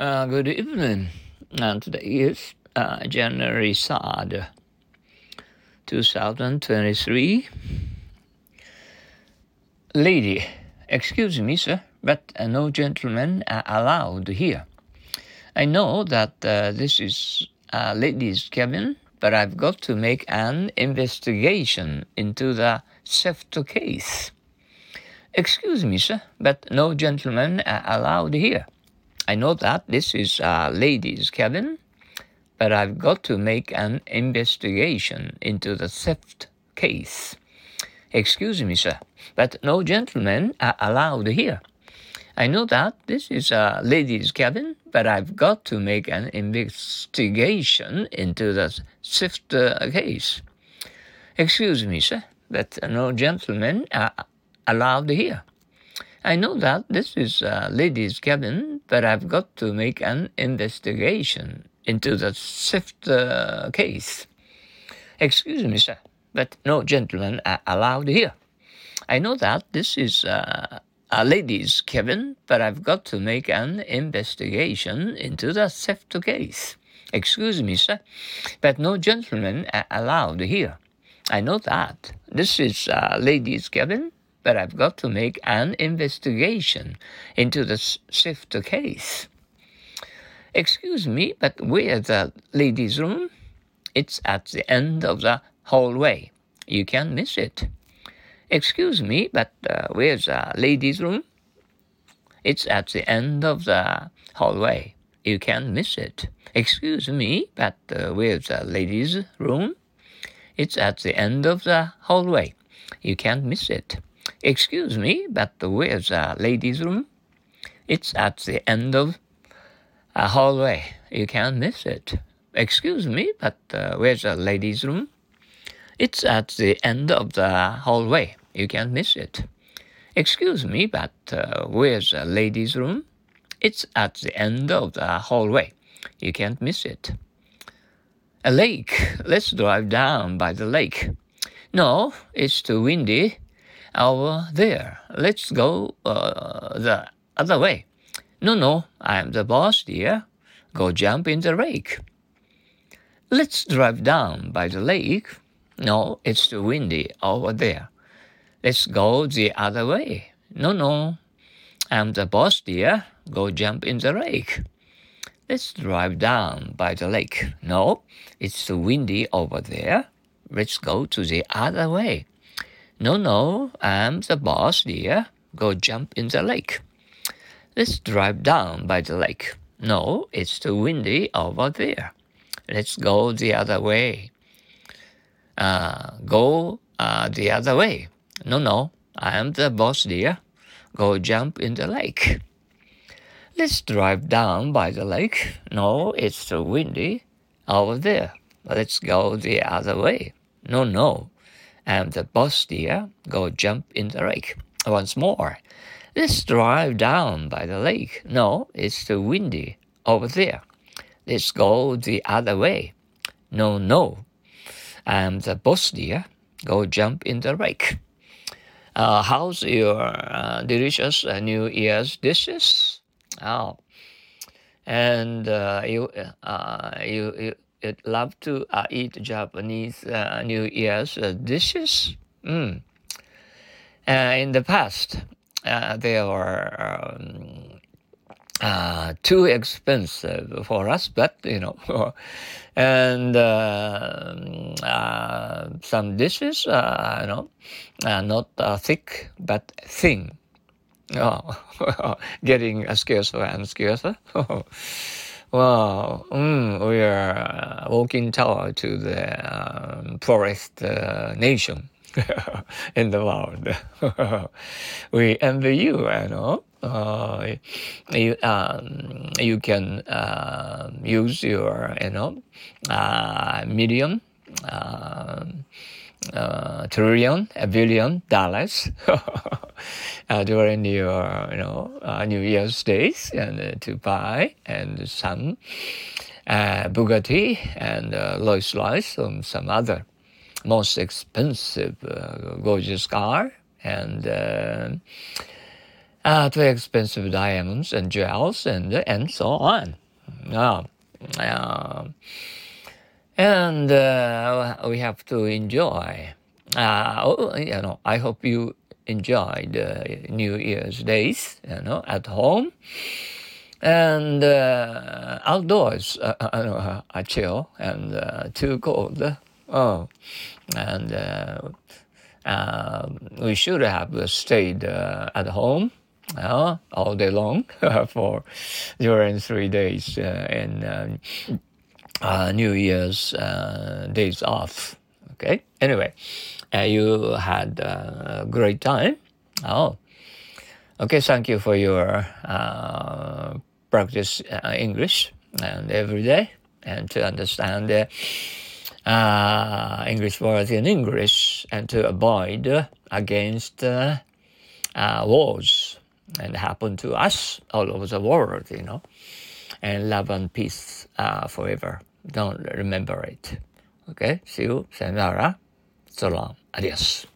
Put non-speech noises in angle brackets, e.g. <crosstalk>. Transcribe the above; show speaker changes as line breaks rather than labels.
Uh, good evening. And today is uh, January 3rd, 2023. Lady, excuse me, sir, but uh, no gentlemen are allowed here. I know that uh, this is a lady's cabin, but I've got to make an investigation into the theft case. Excuse me, sir, but no gentlemen are allowed here. I know that this is a ladies' cabin, but I've got to make an investigation into the theft case. Excuse me, sir, but no gentlemen are uh, allowed here. I know that this is a ladies' cabin, but I've got to make an investigation into the theft case. Excuse me, sir, but no gentlemen are allowed here. I know that this is a lady's cabin, but I've got to make an investigation into the theft uh, case. Excuse me, sir, but no gentlemen are allowed here. I know that this is uh, a lady's cabin, but I've got to make an investigation into the theft case. Excuse me, sir, but no gentlemen are allowed here. I know that this is a lady's cabin, but I've got to make an investigation into the theft case. Excuse me, but where's the ladies' room? It's at the end of the hallway. You can't miss it. Excuse me, but uh, where's the ladies' room? It's at the end of the hallway. You can't miss it. Excuse me, but uh, where's the ladies' room? It's at the end of the hallway. You can't miss it. Excuse me, but where's the ladies' room? It's at the end of a hallway. You can't miss it. Excuse me, but uh, where's the ladies' room? It's at the end of the hallway. You can't miss it. Excuse me, but uh, where's the ladies' room? It's at the end of the hallway. You can't miss it. A lake. Let's drive down by the lake. No, it's too windy over there. Let's go uh, the other way. No, no, I'm the boss, dear. Go jump in the lake. Let's drive down by the lake. No, it's too windy over there. Let's go the other way. No, no, I'm the boss, dear. Go jump in the lake. Let's drive down by the lake. No, it's too windy over there. Let's go to the other way. No, no, I'm the boss, dear. Go jump in the lake. Let's drive down by the lake. No, it's too windy over there. Let's go the other way. Uh, go uh, the other way. No, no, I'm the boss, dear. Go jump in the lake. Let's drive down by the lake. No, it's too windy over there. Let's go the other way. No, no, and the boss dear go jump in the lake. Once more, let's drive down by the lake. No, it's too windy over there. Let's go the other way. No, no, I'm the boss dear. Go jump in the lake. Uh, how's your uh, delicious uh, New Year's dishes? Oh, and uh, you, uh, you, you it love to uh, eat Japanese uh, New Year's uh, dishes. Mm. in the past, uh, they were um, too expensive for us, but you know, <laughs> and some dishes, you know, not thick but thin. Oh, <laughs> getting scarcer and scarcer. <laughs> Well, mm, we are uh, walking toward to the um, poorest uh, nation <laughs> in the world. <laughs> we envy you, you know. Uh, you um, you can uh, use your you know uh, million um, uh, trillion, a billion dollars <laughs> uh, during your, you know, uh, New Year's days and uh, to buy and some uh, Bugatti and uh, Rolls Royce and some other most expensive, uh, gorgeous car and uh, too expensive diamonds and jewels and and so on. Uh, uh, and uh, we have to enjoy. Uh, oh, you know, I hope you enjoyed New Year's days, you know, at home and uh, outdoors uh, uh, uh, chill and uh, too cold. Oh, and uh, um, we should have stayed uh, at home all day long <laughs> for during three days in New Year's days off. Okay. Anyway, you had a great time. Oh. Okay, thank you for your uh, practice uh, English and every day and to understand uh, English words in English and to avoid against uh, uh, wars and happen to us all over the world, you know, and love and peace uh, forever. Don't remember it. Okay, see you. Sayonara. So long. Adios.